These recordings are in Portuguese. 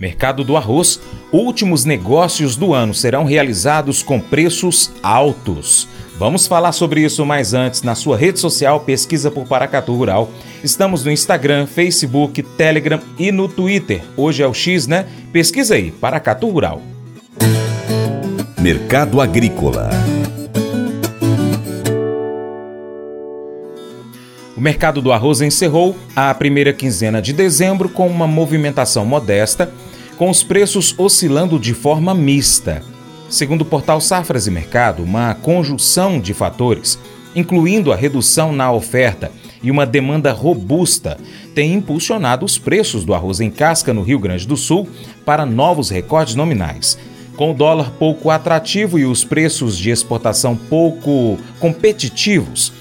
Mercado do arroz, últimos negócios do ano serão realizados com preços altos. Vamos falar sobre isso mais antes na sua rede social Pesquisa por Paracatu Rural. Estamos no Instagram, Facebook, Telegram e no Twitter. Hoje é o X, né? Pesquisa aí, Paracatu Rural. Mercado Agrícola O mercado do arroz encerrou a primeira quinzena de dezembro com uma movimentação modesta com os preços oscilando de forma mista. Segundo o portal Safras e Mercado, uma conjunção de fatores, incluindo a redução na oferta e uma demanda robusta, tem impulsionado os preços do arroz em casca no Rio Grande do Sul para novos recordes nominais. Com o dólar pouco atrativo e os preços de exportação pouco competitivos,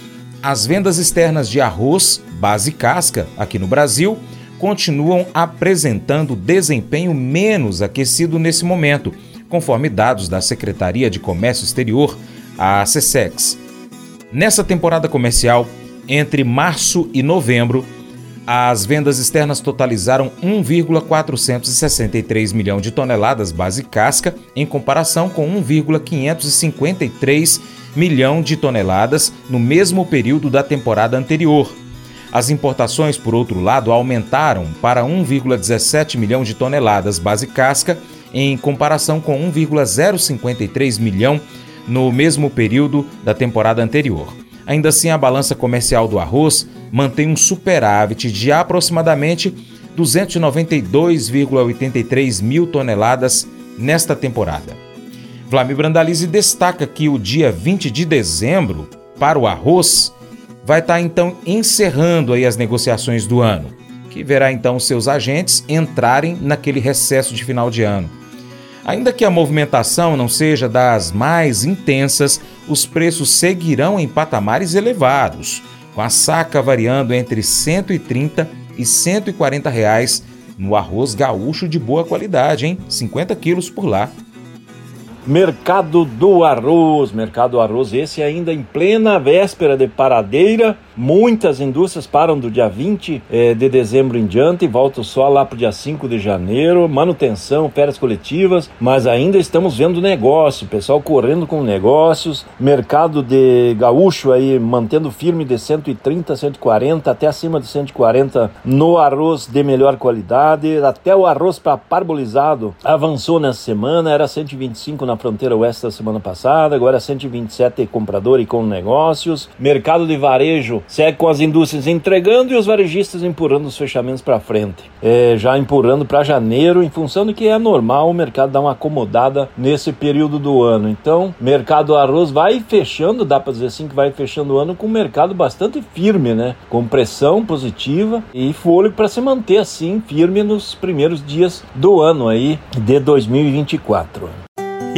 as vendas externas de arroz, base casca, aqui no Brasil, continuam apresentando desempenho menos aquecido nesse momento, conforme dados da Secretaria de Comércio Exterior, a SESEX. Nessa temporada comercial, entre março e novembro, as vendas externas totalizaram 1,463 milhão de toneladas base casca, em comparação com 1,553 milhão de toneladas no mesmo período da temporada anterior. As importações, por outro lado, aumentaram para 1,17 milhão de toneladas base casca, em comparação com 1,053 milhão no mesmo período da temporada anterior. Ainda assim, a balança comercial do arroz mantém um superávit de aproximadamente 292,83 mil toneladas nesta temporada. Vlamir Brandalize destaca que o dia 20 de dezembro, para o arroz, vai estar tá, então encerrando aí as negociações do ano, que verá então seus agentes entrarem naquele recesso de final de ano. Ainda que a movimentação não seja das mais intensas, os preços seguirão em patamares elevados, com a saca variando entre 130 e 140 reais no arroz gaúcho de boa qualidade, hein? 50 quilos por lá. Mercado do Arroz, Mercado do Arroz, esse ainda em plena véspera de paradeira. Muitas indústrias param do dia 20 eh, de dezembro em diante e voltam só lá para o dia 5 de janeiro. Manutenção, férias coletivas, mas ainda estamos vendo negócio, pessoal correndo com negócios. Mercado de gaúcho aí mantendo firme de 130, 140 até acima de 140 no arroz de melhor qualidade. Até o arroz para parbolizado avançou nessa semana, era 125 na fronteira oeste da semana passada, agora 127 comprador e com negócios. Mercado de varejo segue com as indústrias entregando e os varejistas empurrando os fechamentos para frente. É, já empurrando para janeiro, em função de que é normal o mercado dar uma acomodada nesse período do ano. Então, mercado arroz vai fechando, dá para dizer assim que vai fechando o ano com um mercado bastante firme, né? Com pressão positiva e fôlego para se manter assim firme nos primeiros dias do ano aí de 2024.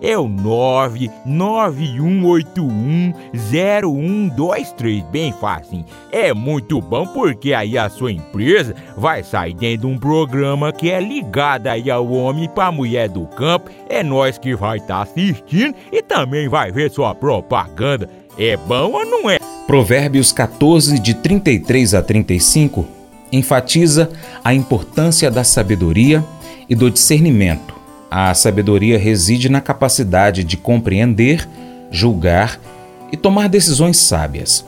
é o 991810123, bem fácil. É muito bom porque aí a sua empresa vai sair dentro de um programa que é ligado aí ao homem para mulher do campo. É nós que vai estar tá assistindo e também vai ver sua propaganda. É bom ou não é? Provérbios 14 de 33 a 35 enfatiza a importância da sabedoria e do discernimento. A sabedoria reside na capacidade de compreender, julgar e tomar decisões sábias.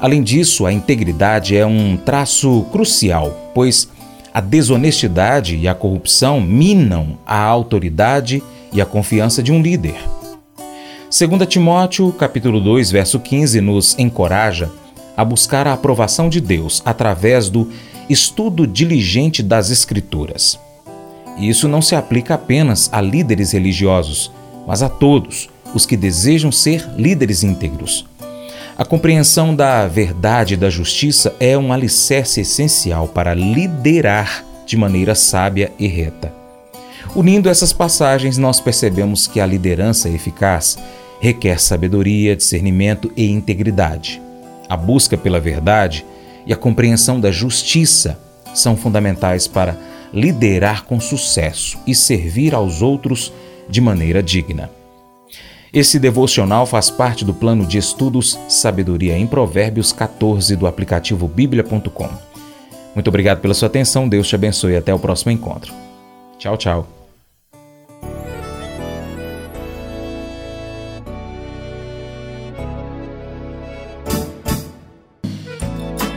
Além disso, a integridade é um traço crucial, pois a desonestidade e a corrupção minam a autoridade e a confiança de um líder. 2 Timóteo, capítulo 2, verso 15, nos encoraja a buscar a aprovação de Deus através do estudo diligente das Escrituras. Isso não se aplica apenas a líderes religiosos, mas a todos os que desejam ser líderes íntegros. A compreensão da verdade e da justiça é um alicerce essencial para liderar de maneira sábia e reta. Unindo essas passagens, nós percebemos que a liderança eficaz requer sabedoria, discernimento e integridade. A busca pela verdade e a compreensão da justiça são fundamentais para liderar com sucesso e servir aos outros de maneira digna. Esse devocional faz parte do plano de estudos Sabedoria em Provérbios 14 do aplicativo bíblia.com. Muito obrigado pela sua atenção, Deus te abençoe e até o próximo encontro. Tchau, tchau.